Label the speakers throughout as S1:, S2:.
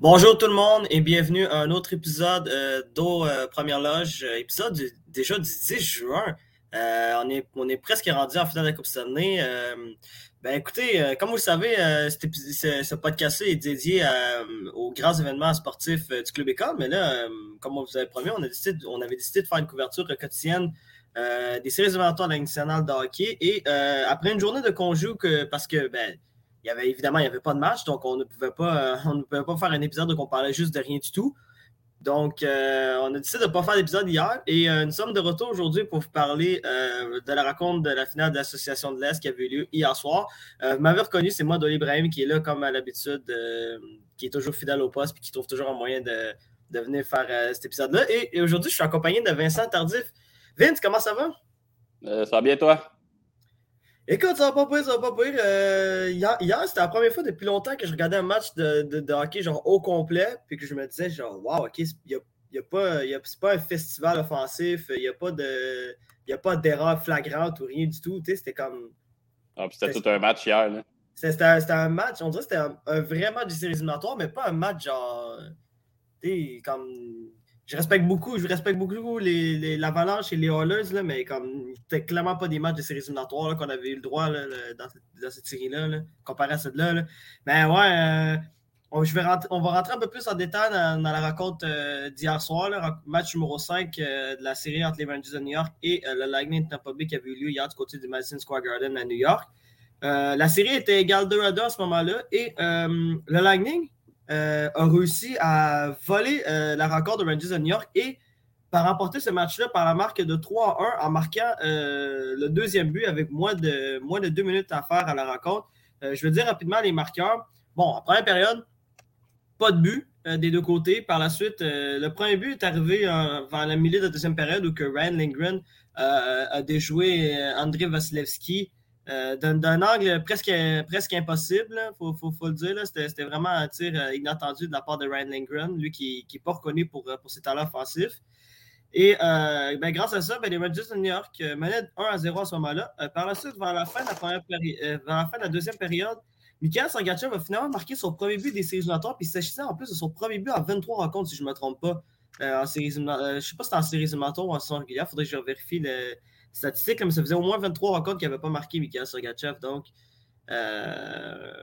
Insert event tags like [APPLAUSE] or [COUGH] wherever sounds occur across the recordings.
S1: Bonjour tout le monde et bienvenue à un autre épisode euh, d'O euh, Première Loge, euh, épisode déjà du 10 juin. On, est, on est presque rendu en finale de la Coupe Stanley. Ben écoutez, comme vous le savez, ce, ce podcast-là est dédié aux grands événements sportifs du Club École, mais là, comme on vous avait promis, on, avait décidé de faire une couverture quotidienne des séries éliminatoires de la Ligue nationale de hockey. Et après une journée de conjou, que, parce que ben, il y avait évidemment il n'y avait pas de match, donc on ne pouvait pas, euh, [LAUGHS] on ne pouvait pas faire un épisode où on parlait juste de rien du tout. Donc, euh, on a décidé de ne pas faire d'épisode hier et euh, nous sommes de retour aujourd'hui pour vous parler de la rencontre de la finale de l'Association de l'Est qui avait eu lieu hier soir. Vous m'avez reconnu, c'est moi, Dolly Ibrahim, qui est là comme à l'habitude, qui est toujours fidèle au poste et qui trouve toujours un moyen de, venir faire cet épisode-là. Et, et aujourd'hui, je suis accompagné de Vincent Tardif. Vince, comment ça va?
S2: Ça va bien, toi?
S1: Écoute, ça va pas pire, ça va pas pire. Euh, hier, hier, c'était la première fois depuis longtemps que je regardais un match de, de, de hockey genre au complet, puis que je me disais genre, wow, ok, n'y a, y a pas, y a- c'est pas un festival offensif, il n'y a pas de, y a pas d'erreur flagrante ou rien du tout. C'était comme,
S2: Ah, c'était tout un match hier. Là.
S1: c'était un, un match, on dirait que c'était un, un vrai match de séries éliminatoires, mais pas un match genre, tu sais, comme, je respecte beaucoup, je respecte beaucoup les, les- l'Avalanche et les Oilers, là, mais comme, c'était clairement pas des matchs de séries éliminatoires qu'on avait eu le droit dans cette, série-là, là, comparé à celle-là. Là. Mais ouais, euh, on, je vais on va rentrer un peu plus en détail dans, la rencontre euh, d'hier soir, match numéro 5 euh, de la série entre les Rangers de New York et le Lightning de Tampa Bay qui avait eu lieu hier du côté du Madison Square Garden à New York. La série était égale 2 à 2 à ce moment-là et le Lightning euh, a réussi à voler euh, la rencontre de Rangers de New York et par remporter ce match-là par la marque de 3 à 1 en marquant euh, le deuxième but avec moins de, moins de deux minutes à faire à la rencontre. Je vais dire rapidement les marqueurs. Bon, en première période, pas de but des deux côtés. Par la suite, le premier but est arrivé vers la milieu de la deuxième période où que Ryan Lindgren a déjoué André Vasilevski euh, d'un, angle presque, presque impossible, il faut, le dire. C'était, vraiment un tir euh, inattendu de la part de Ryan Lindgren, lui qui n'est pas reconnu pour, euh, pour ses talents offensifs. Et ben, grâce à ça, ben, les Rangers de New York menaient 1 à 0 à ce moment-là. Par la suite, vers la fin de la, deuxième période, Mikhail Sergachev a finalement marqué son premier but des séries éliminatoires, puis il s'agissait en plus de son premier but en 23 rencontres, si je ne me trompe pas. En séries je ne sais pas si c'était en séries éliminatoires ou en saison régulière, il faudrait que je vérifie les statistiques, mais ça faisait au moins 23 rencontres qu'il n'avait pas marqué Mikhail Sergachev. Donc, euh,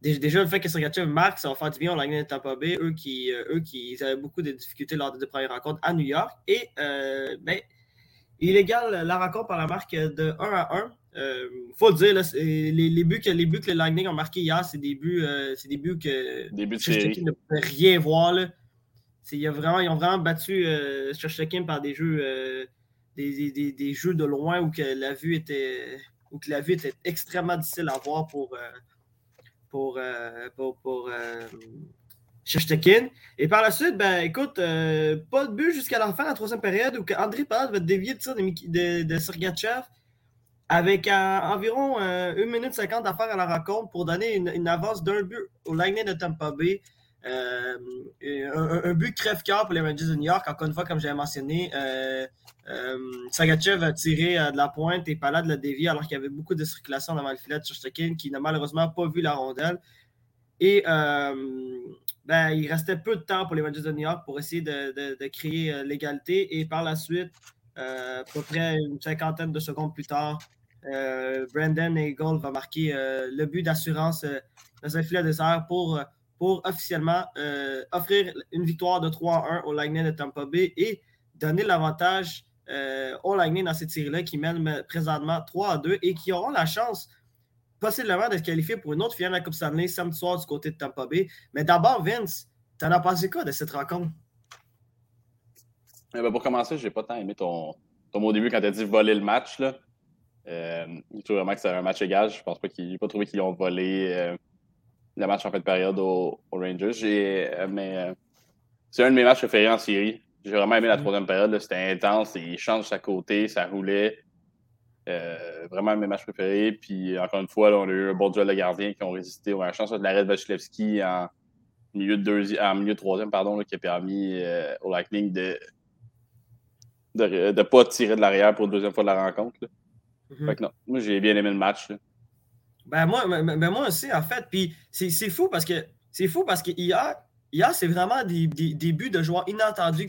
S1: dé- déjà, le fait que Sergachev marque, ça va faire du bien au Lightning de Tampa Bay, eux qui, euh, eux qui avaient beaucoup de difficultés lors des deux premières rencontres à New York. Et, euh, ben, il égale la rencontre par la marque de 1 à 1. Il faut le dire, là, les, les buts que, les buts que le Lightning ont marqués hier, c'est des buts, c'est des buts que
S2: Début de
S1: ne pouvait rien voir. Là. Il a vraiment, ils ont vraiment battu euh, par des jeux, des, des- des- jeux de loin où que la vue était, où que la vue était extrêmement difficile à voir pour, euh, pour, euh, pour, pour, euh. Et par la suite, ben écoute, euh, pas de but jusqu'à la fin de la troisième période où André Palade va dévier le tir de, de, de Sergachev avec environ euh, 1 minute 50 à faire à la rencontre pour donner une, une avance d'un but au Lightning de Tampa Bay. Euh, un, but crève-cœur pour les Rangers de New York. Encore une fois, comme j'avais mentionné, euh, euh, Sergachev a tiré de la pointe et Palade l'a dévié alors qu'il y avait beaucoup de circulation devant le filet de Shesterkin qui n'a malheureusement pas vu la rondelle. Et ben, il restait peu de temps pour les Rangers de New York pour essayer de, de- de créer l'égalité. Et par la suite, à peu près une cinquantaine de secondes plus tard, Brandon Eagle va marquer le but d'assurance dans un filet désert pour, pour officiellement euh, offrir une victoire de 3 à 1 au Lightning de Tampa Bay et donner l'avantage euh, au Lightning dans cette série-là qui mène euh, présentement 3 à 2 et qui auront la chance possiblement de se qualifier pour une autre finale de la Coupe Stanley samedi soir du côté de Tampa Bay. Mais d'abord, Vince, t'en as pensé quoi de cette rencontre?
S2: Eh ben, pour commencer, j'ai pas tant aimé ton, ton mot au début quand tu as dit voler le match. Là. Euh, je trouve vraiment que c'est un match égal. Je pense pas qu'ils pas trouvé qu'ils ont volé euh, le match en fin de période aux, aux Rangers. J'ai, euh, mais euh, c'est un de mes matchs préférés en série. J'ai vraiment aimé la
S1: Mm.
S2: troisième période. C'était intense. Il change à côté, ça roulait. Euh, vraiment un de mes matchs préférés. Puis encore une fois, là, on a eu un bon duel de gardiens qui ont résisté. On a la chance de l'arrêt de Vasilevski en milieu de en milieu de troisième, pardon, là, qui a permis euh, au Lightning de de ne pas tirer de l'arrière pour la deuxième fois de la rencontre.
S1: Mhm.
S2: Fait que non, moi j'ai bien aimé le match. Là.
S1: Ben moi, ben- ben moi aussi, en fait. Puis c'est fou parce que c'est fou parce que hier, hier, c'est vraiment des, des, buts de joueurs inattendus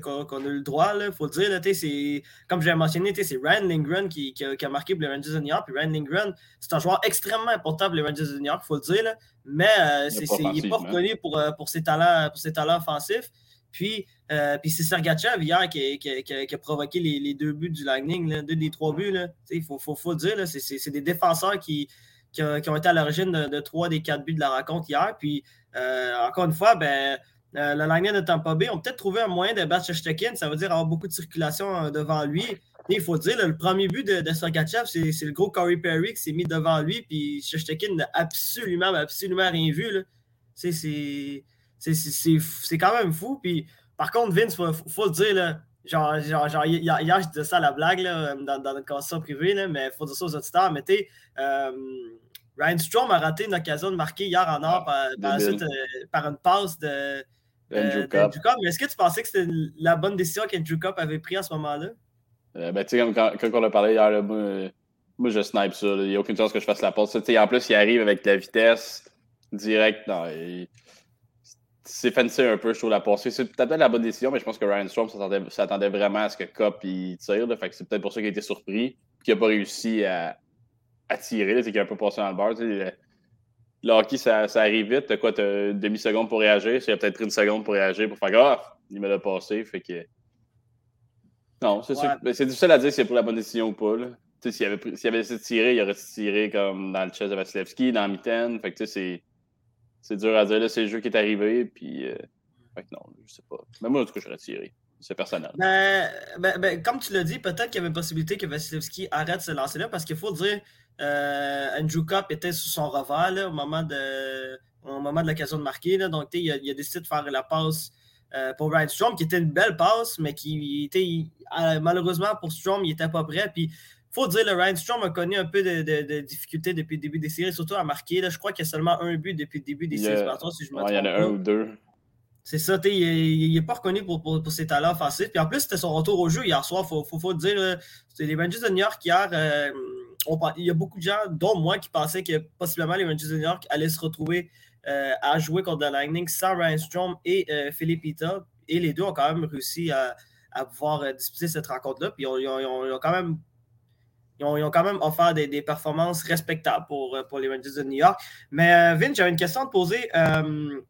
S1: qu'on a eu le droit, il faut le dire. c'est, comme j'ai mentionné, c'est Ryan Lindgren qui, qui, a, marqué pour les Rangers de New York. Puis Ryan Lindgren, c'est un joueur extrêmement important pour les Rangers de New York, il faut le dire. Mais euh, il n'est pas reconnu pour, euh, pour, ses talents, pour ses talents offensifs. Puis, euh, puis c'est Sergachev hier qui, qui, a provoqué les, les, deux buts du Lightning, deux des trois buts. Il faut, faut, faut, le dire, c'est des défenseurs qui, qui, ont été à l'origine de, trois des quatre buts de la rencontre hier. Puis, euh, encore une fois, ben, euh, le Lightning de Tampa Bay ont peut-être trouvé un moyen de battre Shechekin. Ça veut dire avoir beaucoup de circulation devant lui. il faut dire, le premier but de, de Sergachev, c'est le gros Corey Perry qui s'est mis devant lui. Puis Shechekin n'a absolument, absolument rien vu. C'est quand même fou. Puis, par contre, Vince, il faut, le dire, là, genre, genre, genre, hier, je disais ça à la blague là, dans, dans notre conversation privée, là, mais il faut dire ça aux auditeurs. Mais tu euh, Ryan Strom a raté une occasion de marquer hier en or par, par, euh, par, une passe de, Andrew Cup. Mais est-ce que tu pensais que c'était la bonne décision qu'Andrew Cup avait prise à ce moment-là?
S2: Euh, ben, tu sais, quand, quand, on a parlé hier, là, moi, moi, je snipe ça. Il n'y a aucune chance que je fasse la passe. En plus, il arrive avec la vitesse directe. Non, il c'est fancy un peu, je trouve, la passée. C'est peut-être la bonne décision, mais je pense que Ryan Storm s'attendait vraiment à ce que Cop il tire. Fait que c'est peut-être pour ça qu'il a été surpris qu'il n'a pas réussi à, à tirer. C'est qu'il a un peu passé dans le bar. le, hockey, ça, ça, arrive vite. T'as quoi, t'as une demi-seconde pour réagir? Il a peut-être une seconde pour réagir pour faire Ah, il me l'a passé. Fait que. Non, c'est C'est difficile à dire si c'est pour la bonne décision ou pas. S'il avait, avait essayé de tirer, il aurait tiré comme dans le chest de Vasilevski, dans le mitaine. Fait que tu sais, c'est c'est dur à dire. Là, c'est le jeu qui est arrivé. Puis, euh, non, je sais pas. Mais moi, en tout cas, j'aurais tiré. C'est personnel.
S1: Ben, ben, ben, comme tu l'as dit, peut-être qu'il y avait une possibilité que Vasilevski arrête de se lancer là parce qu'il faut dire, euh, Andrew Cup était sous son revers au moment de, au moment de l'occasion de marquer. Là, donc, il a, décidé de faire la passe euh, pour Ryan Strom, qui était une belle passe, mais qui était, malheureusement pour Strom, il n'était pas prêt. Puis, faut dire, le Ryan Strom a connu un peu de, difficultés depuis le début des séries, surtout à marquer. Là, je crois qu'il y a seulement un but depuis le début des séries
S2: si je me trompe. Il y en a un ou deux.
S1: C'est ça, il n'est pas reconnu pour, pour, ses talents offensifs. Puis en plus, c'était son retour au jeu hier soir, il faut, faut, faut, dire. C'était les Rangers de New York hier. Euh, il y a beaucoup de gens, dont moi, qui pensaient que possiblement les Rangers de New York allaient se retrouver euh, à jouer contre le Lightning sans Ryan Strom et euh, Philippe Ita. Et les deux ont quand même réussi à, à pouvoir disputer cette rencontre-là. Puis ils ont, quand même ils ont, quand même offert des, performances respectables pour, euh, pour, les Rangers de New York. Mais euh, Vince, j'avais une question à te poser. Euh,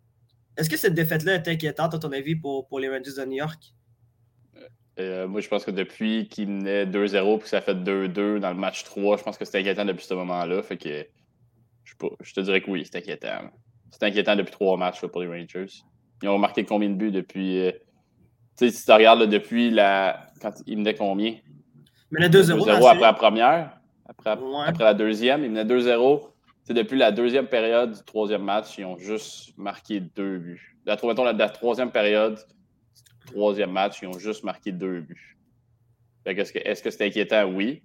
S1: est-ce que cette défaite-là est inquiétante, à ton avis, pour, les Rangers de New York?
S2: moi, je pense que depuis qu'il menait 2-0 puis ça fait 2-2 dans le match 3, je pense que c'est inquiétant depuis ce moment-là. Fait que je, te dirais que oui, c'est inquiétant. C'est inquiétant depuis trois matchs pour les Rangers. Ils ont marqué combien de buts depuis. tu sais, si tu regardes depuis la. Quand ils menaient combien?
S1: Menait 2-0
S2: après la première. Après, après, la deuxième, il menait 2-0. Depuis la deuxième période du troisième match, ils ont juste marqué deux buts. La, la, la troisième période du troisième match, ils ont juste marqué deux buts. Est-ce que c'est inquiétant? Oui.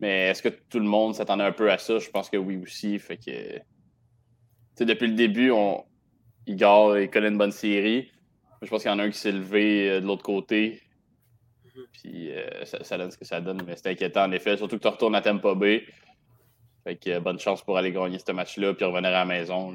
S2: Mais est-ce que tout le monde s'attendait un peu à ça? Je pense que oui aussi. Fait que, depuis le début, on, Igor il connaît une bonne série. Je pense qu'il y en a un qui s'est levé euh, de l'autre côté. Puis euh, ça, donne ce que ça donne. Mais c'est inquiétant en effet, surtout que tu retournes à Tampa Bay. Fait que euh, bonne chance pour aller gagner ce match-là puis revenir à la maison.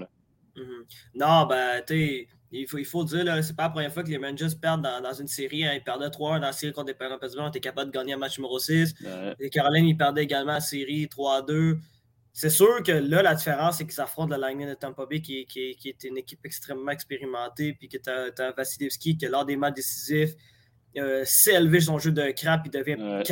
S1: Mm-hmm. Non, ben, tu il faut, il faut dire, c'est pas la première fois que les Rangers perdent dans, une série. Hein. Ils perdaient 3-1 dans la série contre les Penguins Pittsburgh. On était capable de gagner un match numéro 6. Les Caroline, ils perdaient également la série 3-2. C'est sûr que là, la différence, c'est qu'ils affrontent la Lightning de Tampa Bay, qui, qui, qui, est une équipe extrêmement expérimentée, puis que tu as, as, Vasilevski, qui, lors des matchs décisifs, euh, s'est élevé son jeu de crap, il devient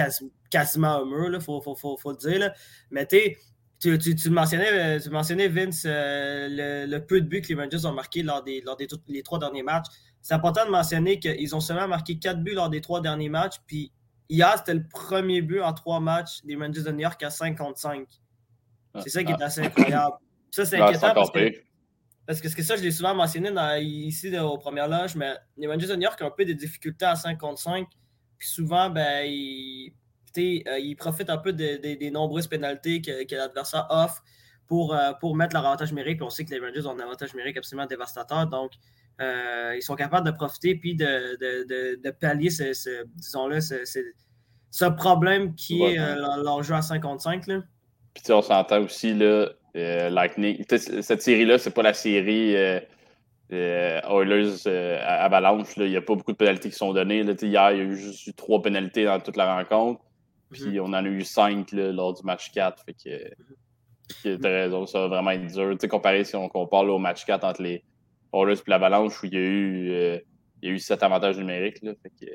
S1: quasiment un mur, il faut, le dire. Mais tu, tu, mentionnais, tu mentionnais, Vince, euh, le, peu de buts que les Rangers ont marqué lors des, lors des les trois derniers matchs. C'est important de mentionner qu'ils ont seulement marqué quatre buts lors des trois derniers matchs. Puis hier, c'était le premier but en trois matchs des Rangers de New York à 55. C'est ça qui est assez incroyable. Ça, c'est inquiétant parce que parce que, que ça, je l'ai souvent mentionné ici aux premières loges, mais les Rangers de New York ont un peu des difficultés à 5 contre 5. Puis souvent, ben, ils, euh, ils profitent un peu des nombreuses pénalités que, l'adversaire offre pour, euh, pour mettre leur avantage numérique. Puis on sait que les Rangers ont un avantage numérique absolument dévastateur. Donc, euh, ils sont capables de profiter puis de, de, pallier ce, disons-le, ce, problème qui est leur, jeu à 5 contre 5. Là.
S2: Puis on s'entend aussi, là, euh, Lightning. Cette série-là, c'est pas la série euh, Euh, Oilers Avalanche, il n'y a pas beaucoup de pénalités qui sont données. Là, hier, il y a eu juste eu trois pénalités dans toute la rencontre. Puis mhm. on en a eu cinq lors du match 4. Fait que, tu as raison, ça va vraiment être dur. sais comparé si on compare au match 4 entre les Oilers et l'Avalanche, où il y a eu, il y a eu sept avantages numériques. Là, fait que,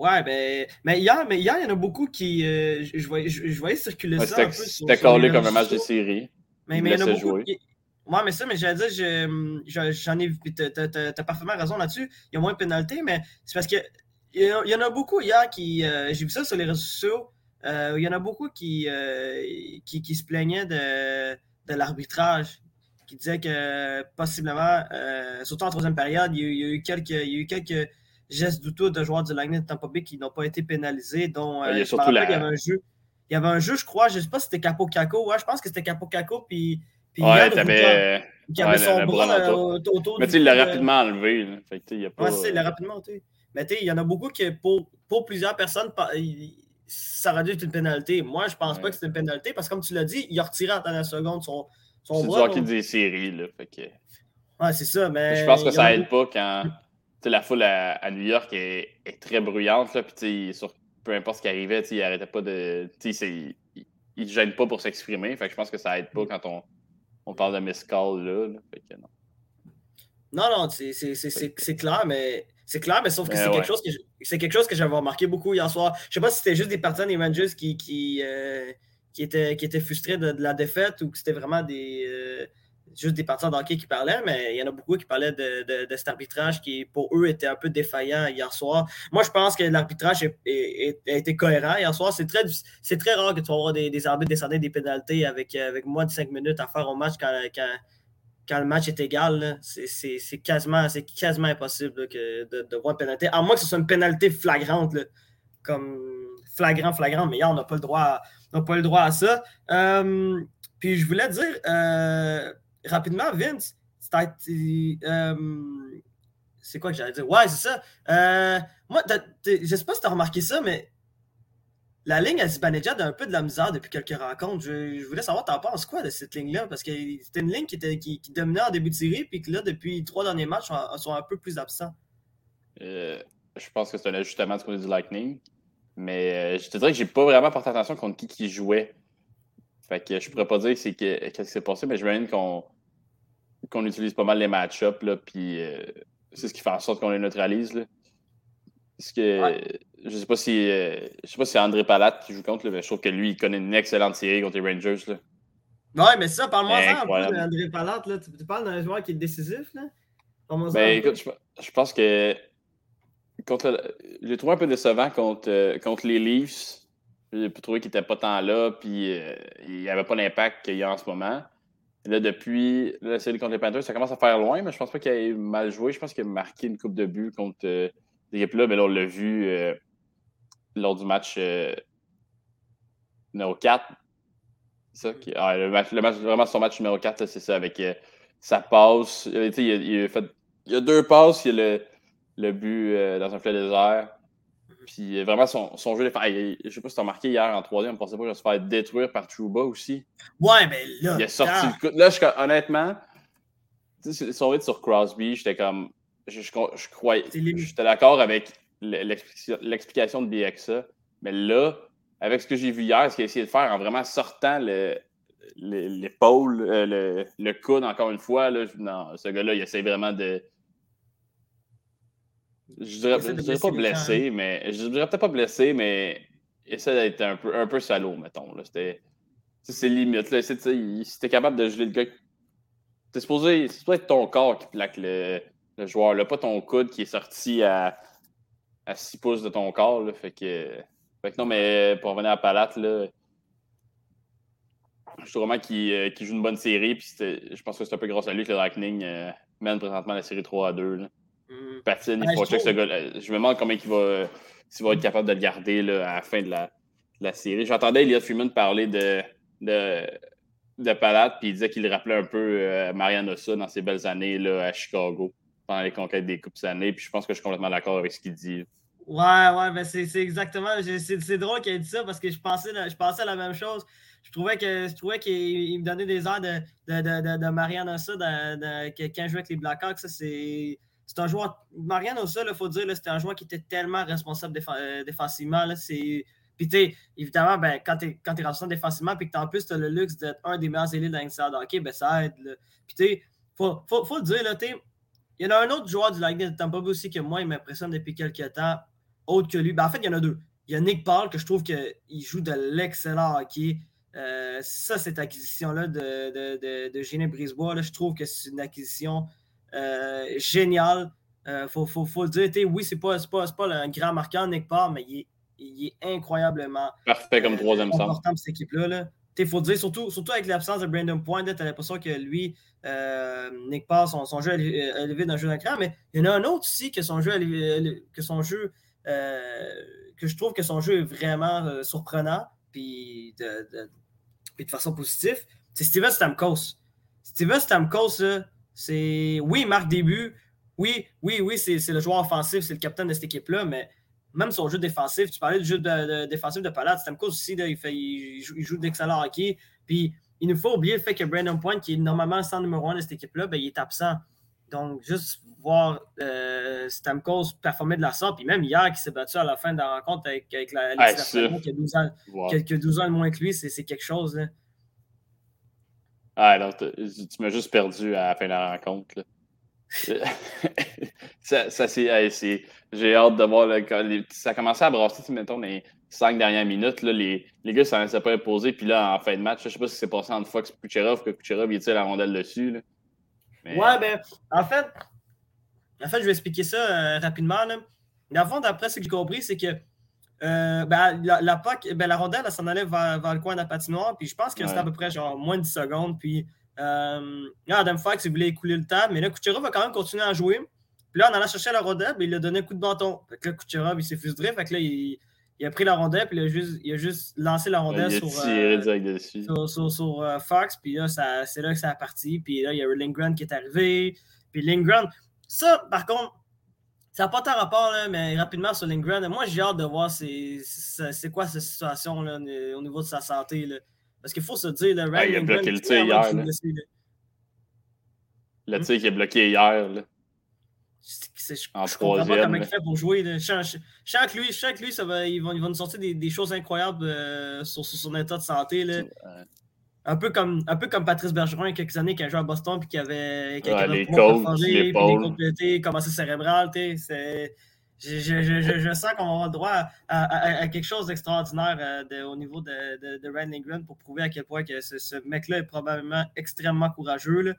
S1: Ouais, ben, mais hier, mais hier, il y en a beaucoup qui. Euh, je, voyais, je, voyais circuler ça.
S2: C'était collé comme un match de série.
S1: Mais, mais il y en a beaucoup. Qui... Ouais, mais ça, mais j'allais dire, j'en ai. T'as parfaitement raison là-dessus. Il y a moins de pénalités, mais c'est parce que. Il y, en a beaucoup hier qui. Euh, j'ai vu ça sur les réseaux sociaux. Euh, il y en a beaucoup qui, qui, qui, se plaignaient de, de l'arbitrage qui disaient que possiblement, surtout en troisième période, il y a, eu quelques, il y a eu quelques gestes douteux de joueurs du Lightning de Tampa Bay qui n'ont pas été pénalisés, dont
S2: il, y a euh, surtout la...
S1: il y avait un jeu. Il y avait un jeu, je crois, je ne sais pas si c'était Capo Caco. Ouais, je pense que c'était Capo Caco. Puis,
S2: puis ouais, t'avais. Qui avait son bras euh, autour Mais tu sais, il l'a rapidement enlevé. Fait il a pas...
S1: Ouais, il l'a rapidement enlevé. Mais tu sais, il y en a beaucoup qui, pour, pour plusieurs personnes, ça aurait dû être une pénalité. Moi, je pense pas que c'était une pénalité parce que, comme tu l'as dit, il a retiré en dernière seconde son, son bras.
S2: C'est qui dit série, là. Fait que...
S1: Ouais, c'est ça. Mais
S2: je pense que ça aide pas quand la foule à, New York est, très bruyante. Là, puis sur peu importe ce qui arrivait, il arrêtait pas de. Il ne gêne pas pour s'exprimer. Fait je pense que ça aide pas quand on, on parle de miss call là. non.
S1: non, non, c'est clair, mais. C'est clair, mais sauf que c'est quelque chose que c'est quelque chose que j'avais remarqué beaucoup hier soir. Je sais pas si c'était juste des partisans des Rangers qui, qui, euh, qui, étaient, qui étaient frustrés de, la défaite ou que c'était vraiment des, euh, juste des partisans d'hockey qui parlaient, mais il y en a beaucoup qui parlaient de, cet arbitrage qui, pour eux, était un peu défaillant hier soir. Moi, je pense que l'arbitrage a été cohérent hier soir. C'est très, très rare que tu vas des, arbitres descendre des pénalités avec, avec moins de 5 minutes à faire au match quand, quand, le match est égal. C'est quasiment, quasiment impossible de, de, voir une pénalité, à moins que ce soit une pénalité flagrante, comme flagrant, flagrant, mais hier, on n'a pas, le droit à, pas le droit à ça. Euh, puis je voulais dire, euh, rapidement, Vince, euh, c'est quoi que j'allais dire? Ouais, c'est ça. Euh, moi, je sais pas si tu as remarqué ça, mais la ligne à Zibanejad a un peu de la misère depuis quelques rencontres. Je, voulais savoir, t'en penses quoi de cette ligne-là? Parce que c'était une ligne qui, dominait en début de série, puis que là, depuis trois derniers matchs, sont, sont un peu plus absents.
S2: Euh, je pense que c'est un ajustement du côté du Lightning. Mais je te dirais que j'ai pas vraiment porté attention contre qui qui jouait. Fait que je pourrais pas dire c'est qu'est-ce qui s'est passé, mais je j'imagine qu'on qu'on utilise pas mal les match-ups, puis euh, c'est ce qui fait en sorte qu'on les neutralise. Là. Parce que je sais pas si euh, je sais pas si c'est André Palat qui joue contre, mais je trouve que lui, il connaît une excellente série contre les Rangers. Là.
S1: Ouais, mais ça, parle-moi ça un peu d'André Palat. Là. Tu, parles d'un joueur qui est décisif, là?
S2: Ben, écoute, je, pense que contre j'ai trouvé un peu décevant contre, euh, contre les Leafs. J'ai trouvé qu'il n'était pas tant là, puis euh, il avait pas l'impact qu'il y a en ce moment. là, depuis la série contre les Panthers, ça commence à faire loin, mais je pense pas qu'il ait mal joué. Je pense qu'il a marqué une coupe de but contre euh, là, mais là, on l'a vu euh, lors du match euh, numéro 4. Ça, qui, ah, le, match, vraiment son match numéro 4, c'est ça, avec sa passe. Il, il, a fait, il a deux passes, il y a le, le but dans un filet désert. Puis vraiment, son, son jeu, je je sais pas si tu as remarqué hier en troisième, on pensait pas qu'il allait se faire détruire par Trouba aussi.
S1: Ouais, mais là.
S2: Il a sorti le coup. Là, je, honnêtement, son rythme sur Crosby, j'étais comme. Je, je, croyais. J'étais d'accord avec l'explication de BXA. Mais là, avec ce que j'ai vu hier, ce qu'il a essayé de faire en vraiment sortant l'épaule, euh, le, le, coude, encore une fois, là, non, ce gars-là, il essaie vraiment de je dirais, je dirais pas blessé, mais je dirais peut-être pas blessé, mais essaie d'être un peu, un peu salaud, mettons. C'était. C'est limite. Là. Si t'es capable de geler le gars. C'est supposé, être ton corps qui plaque le, le, joueur, là, pas ton coude qui est sorti à, à 6 pouces de ton corps. Là. Fait, que, fait que non, mais pour revenir à Palate, là, je trouve vraiment qu'il euh, joue une bonne série. Puis je pense que c'est un peu grâce à lui que le Lightning euh, mène présentement la série 3 à 2. Là. Patine, il faut checker ce gars Je me demande combien il va, va être capable de le garder là, à la fin de la, la série. J'entendais Elliot Freeman parler de, de, de Palade, puis il disait qu'il rappelait un peu euh, Marianne Ossa dans ses belles années là, à Chicago, pendant les conquêtes des Coupes années. Puis je pense que je suis complètement d'accord avec ce qu'il dit.
S1: Ouais, ouais, ben c'est exactement. C'est drôle qu'il ait dit ça parce que je pensais, je pensais à la même chose. Je trouvais que je trouvais qu'il me donnait des airs de, de, de, de Ossa quand il jouait avec les Blackhawks. C'est un joueur. Marianne Ossa, il faut dire, c'était un joueur qui était tellement responsable euh, défensivement. Puis, tu évidemment, ben, quand tu es, es, responsable défensivement, puis que en plus, tu as le luxe d'être un des meilleurs élites dans l'Inside hockey, ben, ça aide. Puis, tu sais, faut, faut, le dire, là, il y en a un autre joueur du Lightning de Tampa Bay aussi que moi, il m'impressionne depuis quelques temps autre que lui. Ben, en fait, il y en a deux. Il y a Nick Paul, que je trouve qu'il joue de l'excellent hockey. Euh, ça, cette acquisition-là de, de, de, Brisebois, je trouve que c'est une acquisition euh, géniale. Il euh, faut, faut, le dire. oui, c'est pas, pas, pas un grand marqueur, Nick Paul, mais il est, il est incroyablement
S2: Parfait comme troisième
S1: important pour cette équipe-là. Il faut dire, surtout, surtout avec l'absence de Brandon Point, tu as l'impression que lui, Nick Paul, son, son jeu est élevé dans le jeu d'écran, mais il y en a un autre aussi que son jeu, que son jeu euh, que je trouve que son jeu est vraiment euh, surprenant, puis de, de, façon positive, c'est Steven Stamkos. Steven Stamkos, c'est. Oui, il marque des buts. Oui, oui, oui, c'est le joueur offensif, c'est le capitaine de cette équipe-là, mais même son jeu défensif, tu parlais du jeu de, défensif de Palade, Stamkos aussi, il, fait, il, joue, d'excellent hockey. Puis il nous faut oublier le fait que Brandon Point, qui est normalement le centre numéro un de cette équipe-là, ben, il est absent. Donc, juste voir euh, Stamkos performer de la sorte. Puis même hier, qui s'est battu à la fin de la rencontre avec, avec la, qui, a 12 ans, qui, 12 ans de moins que lui, c'est quelque chose. Là.
S2: Ah, non, tu m'as juste perdu à la fin de la rencontre. [LAUGHS] ça, ça c'est. J'ai hâte de voir. ça a commencé à brasser, mettons, les cinq dernières minutes. Là, les, les gars, ça ne s'est pas imposé. Puis là, en fin de match, je ne sais pas si c'est passé entre Fox et Kucherov, que Kucherov, il tire la rondelle dessus. Là.
S1: Ouais, ben, en fait, en fait, je vais expliquer ça euh, rapidement. Là. Dans le fond, d'après ce que j'ai compris, c'est que euh, ben, la, la, ben, la rondelle, elle s'en allait vers, le coin de la patinoire, puis je pense que c'était à peu près genre moins de 10 secondes. Puis euh, Adam Fox, il voulait écouler le temps, mais là, Kucherov va quand même continuer à jouer. Puis là, en allant chercher la rondelle, ben, il a donné un coup de bâton. Fait que là, Kucherov, il s'est frustré. Fait que là, il, il, a pris la rondelle, puis il a juste, il a juste lancé la rondelle sur, euh, sur, sur, euh, Fox. Puis là, c'est là que ça a parti. Puis là, il y a Lindgren qui est arrivé. Puis Lindgren, ça, par contre, ça n'a pas tant rapport, là, mais rapidement sur Lindgren, moi, j'ai hâte de voir c'est quoi cette situation là, au niveau de sa santé. Là. Parce qu'il faut se dire, le
S2: ouais, il a bloqué le tir hier. Le tir qui est bloqué hier. Là.
S1: Je, je, en je comprends pas comment il fait pour jouer. Là. Lui, chaque lui ça va, il, va, il va nous sortir des, des choses incroyables euh, sur, sur, son état de santé. Là. Un peu comme, un peu comme Patrice Bergeron il y a quelques années qui a joué à Boston puis qui avait, qui avait
S2: les côtes, les
S1: côtes commencé cérébral. Je, je, je, je, sens qu'on a le droit à, à, quelque chose d'extraordinaire euh, au niveau de, de, de pour prouver à quel point que ce, ce mec-là est probablement extrêmement courageux.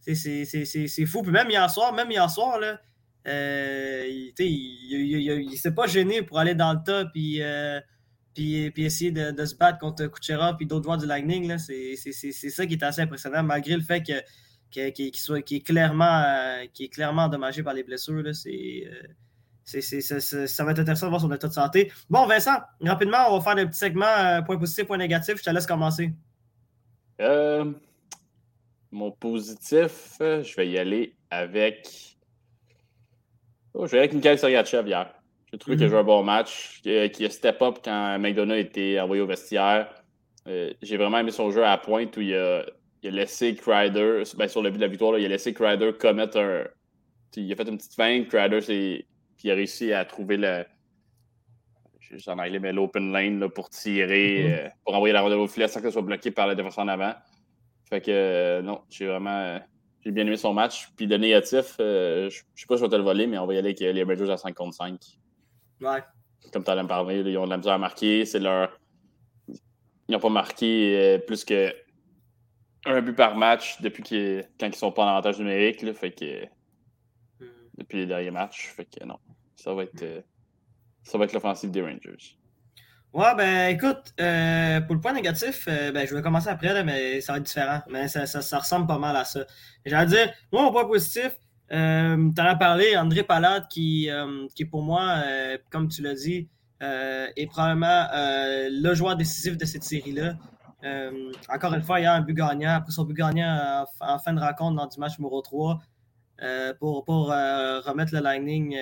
S1: C'est fou. Puis même hier soir, même hier soir, là, euh, il, il, il, s'est pas gêné pour aller dans le top puis euh, puis, puis essayer de, se battre contre Kucherov et d'autres joueurs du Lightning. C'est ça qui est assez impressionnant, malgré le fait qu'il que, soit, est, clairement, euh, est clairement endommagé par les blessures. C'est. Euh, ça va être intéressant de voir son état de santé. Bon, Vincent, rapidement, on va faire des petits segments euh, point positif, point négatif. Je te laisse commencer.
S2: mon positif, je vais y aller avec. Oh, je vais y aller avec Mikhail Sergachev hier. J'ai trouvé qu'il a joué un bon match, qu'il a step up quand McDonough était envoyé au vestiaire. Euh, j'ai vraiment aimé son jeu à la pointe où il a, laissé Crider, ben, sur le but de la victoire, il a laissé Crider commettre un. Il a fait une petite feinte, Crider, puis il a réussi à trouver le. J'en ai mais l'open lane pour tirer, mhm. euh, pour envoyer la rondelle au filet sans qu'elle soit bloquée par la défense en avant. Fait que euh, non, j'ai vraiment. J'ai bien aimé son match. Puis de négatif, je ne sais pas si je vais te le voler, mais on va y aller avec les Rangers à 5 contre 5. Comme tu allais me parler, ils ont de la misère à marquer. C'est leur. Ils n'ont pas marqué euh, plus que un but par match depuis qu'ils quand ils sont pas en avantage numérique. Là, fait que hmm. depuis les derniers matchs. Fait que non. Ça va être. Euh, ça va être l'offensive des Rangers.
S1: Ouais, ben écoute, euh, pour le point négatif, ben, je vais commencer après, là, mais ça va être différent. Mais ça, ça, ressemble pas mal à ça. J'allais dire, moi, mon point positif, euh, tu en as parlé, André Palade, qui, euh, qui pour moi, euh, comme tu l'as dit, est probablement le joueur décisif de cette série-là. encore une fois, il y a un but gagnant. Après son but gagnant en, fin de rencontre dans du match numéro 3 pour, pour remettre le Lightning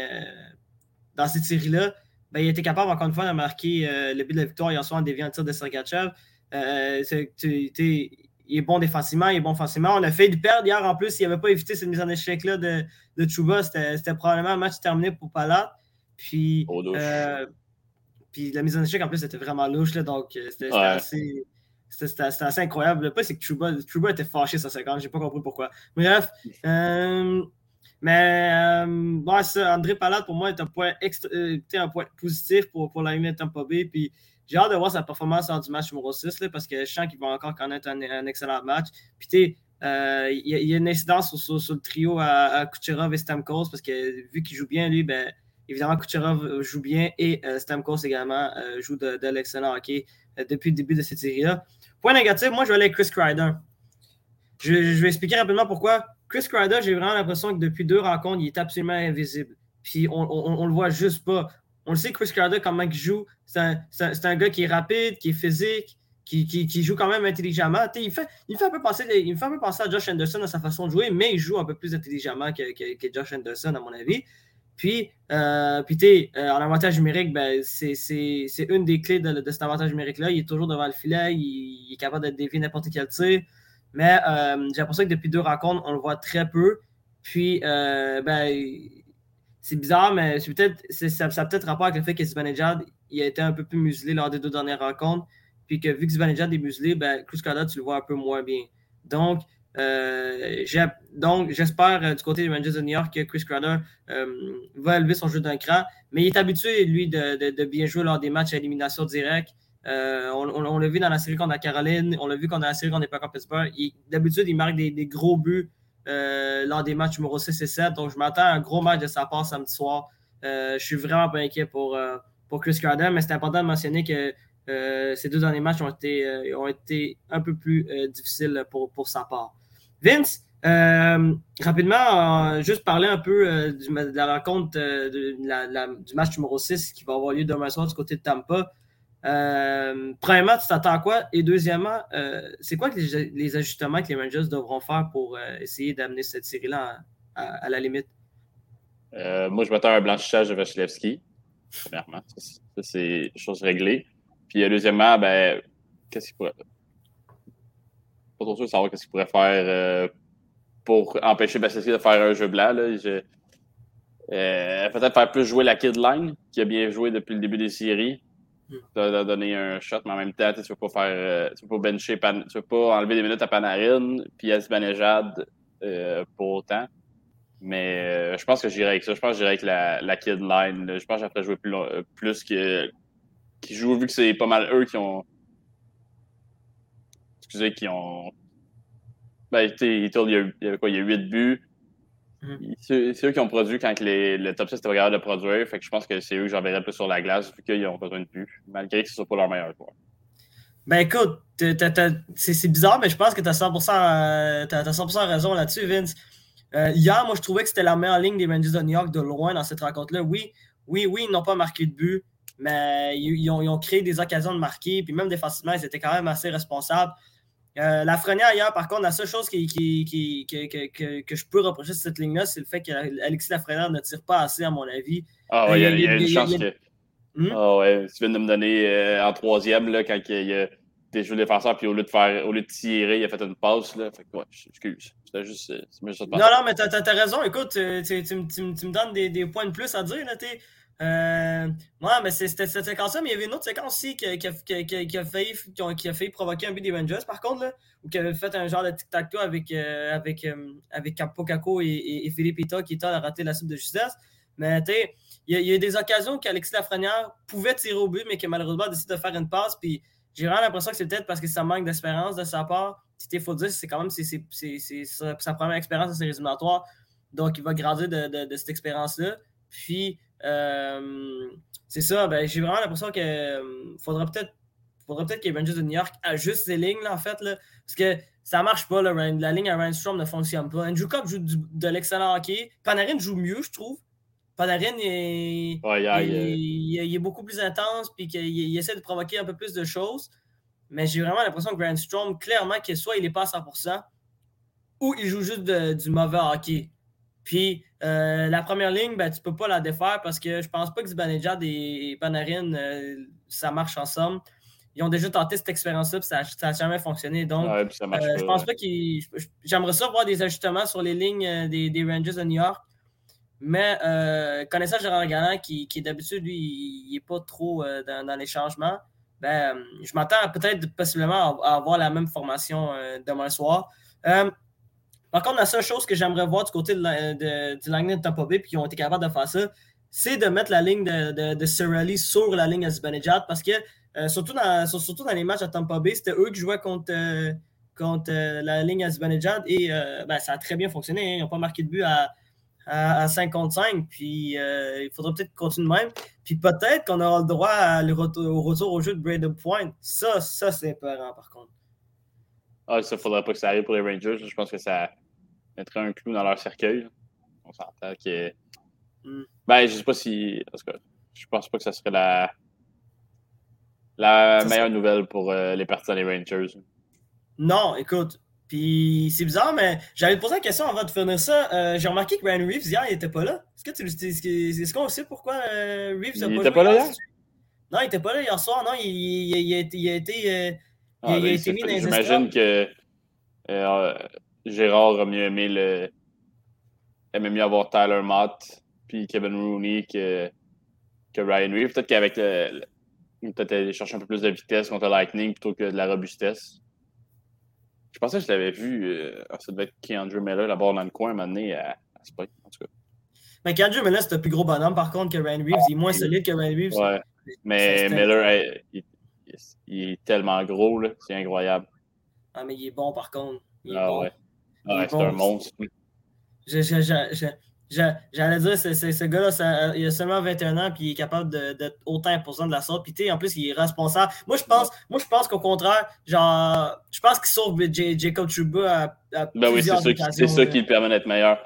S1: dans cette série-là. ben, il était capable, encore une fois, de marquer le but de la victoire hier soir en déviant le tir de Sergachev. Il est bon défensivement, il est bon offensivement. On a fait du perdre hier en plus. S'il n'avait pas évité cette mise en échec-là de, de Chuba, c'était probablement un match terminé pour Palat. Puis, puis la mise en échec, en plus, c'était vraiment louche. Là, donc, c'était assez. C'était assez incroyable. Le pas, c'est que Chuba, Chuba, était fâché sur 50. J'ai pas compris pourquoi. Bref. Euh, mais euh, ça, André Palade, pour moi, est un point, euh, un point positif pour, pour la de Tampa Bay. Puis j'ai hâte de voir sa performance lors du match numéro 6 là, parce que je sens qu'il va encore connaître un, excellent match. Puis tu euh, il y, a une incidence sur, le trio à, Kucherov et Stamkos parce que vu qu'il joue bien, lui, ben, évidemment, Kucherov joue bien et Stamkos également joue de, l'excellent hockey depuis le début de cette série-là. Point négatif, moi, je vais aller avec Chris Kreider. Je, vais expliquer rapidement pourquoi. Chris Kreider, j'ai vraiment l'impression que depuis deux rencontres, il est absolument invisible. Puis on, ne le voit juste pas. On le sait, Chris Kreider, comment il joue, c'est un, gars qui est rapide, qui est physique, qui, joue quand même intelligemment. Il fait, il, fait un peu penser, à Josh Anderson dans sa façon de jouer, mais il joue un peu plus intelligemment que, Josh Anderson, à mon avis. Puis, euh, euh, en avantage numérique, ben, c'est une des clés de, cet avantage numérique-là. Il est toujours devant le filet, il, est capable de dévier n'importe quel tir. Mais euh, j'ai l'impression que depuis deux rencontres, on le voit très peu. Puis, ben, c'est bizarre, mais peut-être ça, a peut-être rapport avec le fait que Zibanejad il a été un peu plus muselé lors des deux dernières rencontres. Puis que vu que Zibanejad est muselé, ben, Cruz tu le vois un peu moins bien. Donc, euh, j'espère euh, du côté des Rangers de New York que Chris Crowder euh, va élever son jeu d'un cran. Mais il est habitué, lui, de, bien jouer lors des matchs à élimination directe. on, l'a vu dans la série contre la Caroline, on l'a vu dans la série contre les Packers Pittsburgh. D'habitude, il marque des, gros buts lors des matchs numéro 6 et 7. Donc, je m'attends à un gros match de sa part samedi soir. je suis vraiment pas inquiet pour, pour Chris Crowder, mais c'est important de mentionner que ces deux derniers matchs ont été, ont été un peu plus difficiles pour, pour sa part. Vince, euh, rapidement, euh, juste parler un peu euh, de la rencontre du match numéro 6 qui va avoir lieu demain soir du côté de Tampa. Premièrement, tu t'attends à quoi? Et deuxièmement, c'est quoi les, ajustements que les Rangers devront faire pour essayer d'amener cette série-là à, la limite?
S2: moi, je m'attends à un blanchissage de Vasilevski, premièrement. Ça, c'est chose réglée. Puis, deuxièmement, ben, qu'est-ce qu'il pourrait pas trop sûr de savoir ce qu'il pourrait faire euh, pour empêcher Bassessi de faire un jeu blanc. Là. Euh, peut-être faire plus jouer la kid line, qui a bien joué depuis le début des séries. Hmm. De, donner un shot, mais en même temps, tu ne veux pas faire. Euh, tu pas bencher, tu pas enlever des minutes à Panarin, puis à Sbanejad pour autant. Mais je pense que j'irai avec ça. Je pense que j'irai avec la, la kid line. Je pense que j'aimerais jouer plus, plus que. Qui joue, vu que c'est pas mal eux qui ont excusez, qui ont. Ben, il, y avait quoi? Il y a 8 buts. Mm-hmm. C'est eux qui ont produit quand les, le top 6 était regardé de produire. Fait que je pense que c'est eux que j'enverrais plus sur la glace vu qu'ils ont besoin de buts, malgré que ce ne soit pas leur meilleur joueur.
S1: Ben écoute, c'est bizarre, mais je pense que tu as 100%, as 100 raison là-dessus, Vince. Euh, hier, moi, je trouvais que c'était la meilleure ligne des Rangers de New York de loin dans cette rencontre-là. Oui, oui, oui, ils n'ont pas marqué de but, mais ils ont, ils ont, créé des occasions de marquer, puis même défensivement, ils étaient quand même assez responsables. Euh, la Frenière, hier, par contre, la seule chose qui, que, je peux reprocher sur cette ligne-là, c'est le fait qu'Alexis Lafrenière ne tire pas assez, à mon avis.
S2: Ah ouais, il y, a une chance que. Hmm? Ah ouais, tu viens de me donner euh, en troisième, là, quand il y a des jeux défenseurs, puis au lieu de faire, au lieu de tirer, il a fait une passe, là. Fait que, ouais, excuse. C'était juste, euh,
S1: Non, non, mais t'as as, raison. Écoute, tu, me donnes des, des, points de plus à dire, là, t'es. Euh, ouais, mais c'était cette séquence-là, mais il y avait une autre séquence aussi qui, qui, a, failli, a, provoquer un but des Rangers, par contre, là, ou qui avait fait un genre de tic-tac-toe avec, euh, avec, euh, avec Capo et, et, Philippe Ita qui a raté la soupe de justesse. Mais tu sais, il y, a eu des occasions qu'Alexis Lafrenière pouvait tirer au but, mais qui malheureusement a décidé de faire une passe. Puis j'ai vraiment l'impression que c'est peut-être parce que ça manque d'espérance de sa part. Il faut dire c'est quand même sa, première expérience de séries éliminatoires. Donc il va grandir de, de, de cette expérience-là. Puis euh, c'est ça, ben, j'ai vraiment l'impression qu'il euh, faudra peut-être faudra peut-être que les Rangers de New York ajustent ces lignes, là, en fait, là, parce que ça marche pas, là, la ligne à Randstrom ne fonctionne pas. Andrew Cup joue de l'excellent hockey. Panarin joue mieux, je trouve. Panarin, est, il, est beaucoup plus intense, puis qu'il essaie de provoquer un peu plus de choses. Mais j'ai vraiment l'impression que Grandstrom, clairement, que soit il est pas à 100%, ou il joue juste du mauvais hockey. Puis la première ligne, ben, tu ne peux pas la défaire parce que je pense pas que Zibanejad et Panarin, ça marche ensemble ils ont déjà tenté cette expérience-là, ça n'a jamais fonctionné. Donc, euh, je pense pas qu'ils. J'aimerais ça voir des ajustements sur les lignes euh, des, Rangers de New York. Mais euh, connaissant Gérard Galland, qui, qui d'habitude, lui, il n'est pas trop dans, les changements, ben, je m'attends peut-être possiblement à, avoir la même formation demain soir. Par contre, la seule chose que j'aimerais voir du côté de, du Lightning de Tampa Bay, puis qui ont été capables de faire ça, c'est de mettre la ligne de, de, sur la ligne à parce que euh, surtout, dans, surtout dans les matchs à Tampa Bay, c'était eux qui jouaient contre, euh, contre euh, la ligne à et ben, ça a très bien fonctionné. Hein. Ils n'ont pas marqué de but à, à, 5 contre 5. Puis il faudrait peut-être continuer de même. Puis peut-être qu'on aura le droit au retour au jeu de Braden Point. Ça, ça c'est important par contre.
S2: Ah, ça, faudrait pas que ça arrive pour les Rangers. Je pense que ça mettrait un clou dans leur cercueil. On s'entend que. Hmm. Ben, je sais pas si. Parce que je pense pas que ça serait la la meilleure nouvelle pour euh, les partisans des Rangers.
S1: Non, écoute. Puis c'est bizarre, mais j'avais posé la question avant de finir ça. Euh, j'ai remarqué que Ryan Reeves hier, il était pas là. Est-ce que tu est-ce qu'on sait pourquoi euh, Reeves
S2: pas Il était pas là hier?
S1: Non, il était pas là hier soir. Non, il, il, a été, il a été,
S2: ah, il a été mis dans les J'imagine que Gérard a mieux aimé le. aimait mieux avoir Tyler Mott puis Kevin Rooney que, que Ryan Reeves. Peut-être qu'avec le, peut-être aller chercher un peu plus de vitesse contre Lightning plutôt que de la robustesse. Je pensais que je l'avais vu. Euh, ah, ça devait être Keandre Miller là-bas dans le coin, amené à, à Spike, en tout cas.
S1: Mais Keandre Miller, c'est un plus gros bonhomme, par contre, que Ryan Reeves. il est moins solide que Ryan Reeves.
S2: Ouais. Mais Miller, il, est tellement gros, là. C'est incroyable.
S1: Ah, mais il est bon, par contre. Il est
S2: ah,
S1: bon.
S2: ouais. Ouais, c'est un monstre.
S1: J'allais dire, ce gars-là, il a seulement 21 ans, puis il est capable d'être autant imposant de la sorte. Puis, en plus, il est responsable. Moi, je pense, moi, je pense qu'au contraire, genre, je pense qu'il sauve Jacob Chuba à, à
S2: ben oui, c'est ça, c'est ça qui le permet d'être meilleur.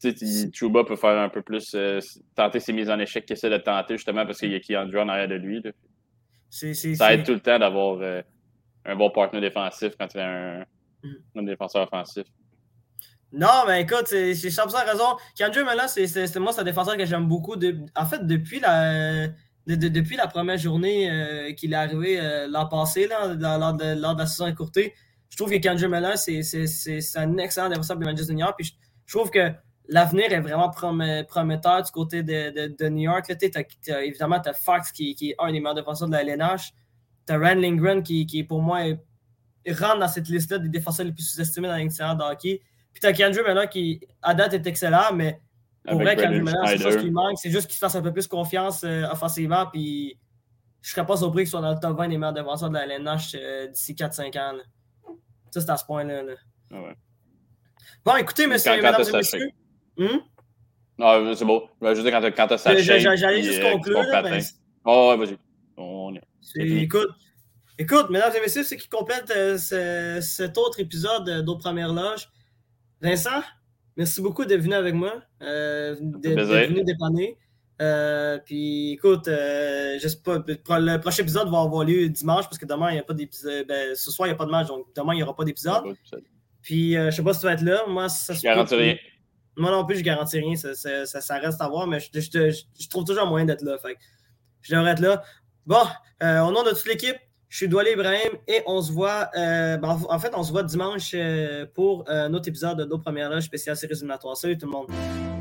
S2: Tu sais, Chuba peut faire un peu plus, euh, tenter ses mises en échec qu'il essaie de tenter, justement, parce qu'il y a qui en arrière de lui. ça aide tout le temps d'avoir euh, un bon partenaire défensif quand il a un, mm. un défenseur offensif.
S1: Non, mais écoute, j'ai 100% raison. Kendrick Mela, c'est moi, c'est un défenseur que j'aime beaucoup. en fait, depuis la, depuis la première journée euh, qu'il est arrivé euh, l'an passé, là, lors, de, la saison écourtée, je trouve que Kendrick Mela, c'est un excellent défenseur de Manchester York. Puis je, trouve que l'avenir est vraiment prometteur du côté de, de, New York. Là, évidemment, tu as Fox qui, qui, est un des meilleurs défenseurs de la LNH. Tu as Rand Lindgren qui, qui, pour moi, rentre dans cette liste-là des défenseurs les plus sous-estimés dans l'extérieur de hockey. Puis t'as Kendrick maintenant qui, à date, est excellent, mais pour vrai, Kendrick maintenant, c'est ce qui manque. C'est juste qu'il se fasse un peu plus confiance euh, offensivement. Puis je serais pas surpris qu'il soit dans le top 20 des meilleurs défenseurs de la LNH euh, d'ici 4-5 ans. Ça, c'est à ce point-là.
S2: Ah ouais.
S1: Bon, écoutez, messieurs, et mesdames et messieurs. Hmm?
S2: Non, c'est beau. Je veux dire, quand, quand t'as ça
S1: J'allais juste euh, conclure. mais...
S2: Oh, ouais, vas-y. On...
S1: Écoute, écoute, mesdames et messieurs, c'est qui complète ce, cet autre épisode d'Aux Premières Loges. Vincent, merci beaucoup d'être venu avec moi, euh, d'être venu dépanner. Euh, puis écoute, euh, pas, le prochain épisode va avoir lieu dimanche parce que demain, il n'y a pas d'épisode. Ben, ce soir, il n'y a pas de match, donc demain, il n'y aura pas d'épisode. Puis je ne sais pas si tu vas être là. Moi, ça
S2: je garantis rien.
S1: Moi non plus, je garantis rien. Ça, ça, reste à voir, mais je, je, trouve toujours un moyen d'être là. Fait je devrais être là. Bon, au nom de toute l'équipe, je suis Doualé Ibrahim et on se voit, euh, ben, en fait, on se voit dimanche euh, pour euh, un autre épisode de nos premières loges spéciales séries éliminatoires. Salut tout le monde!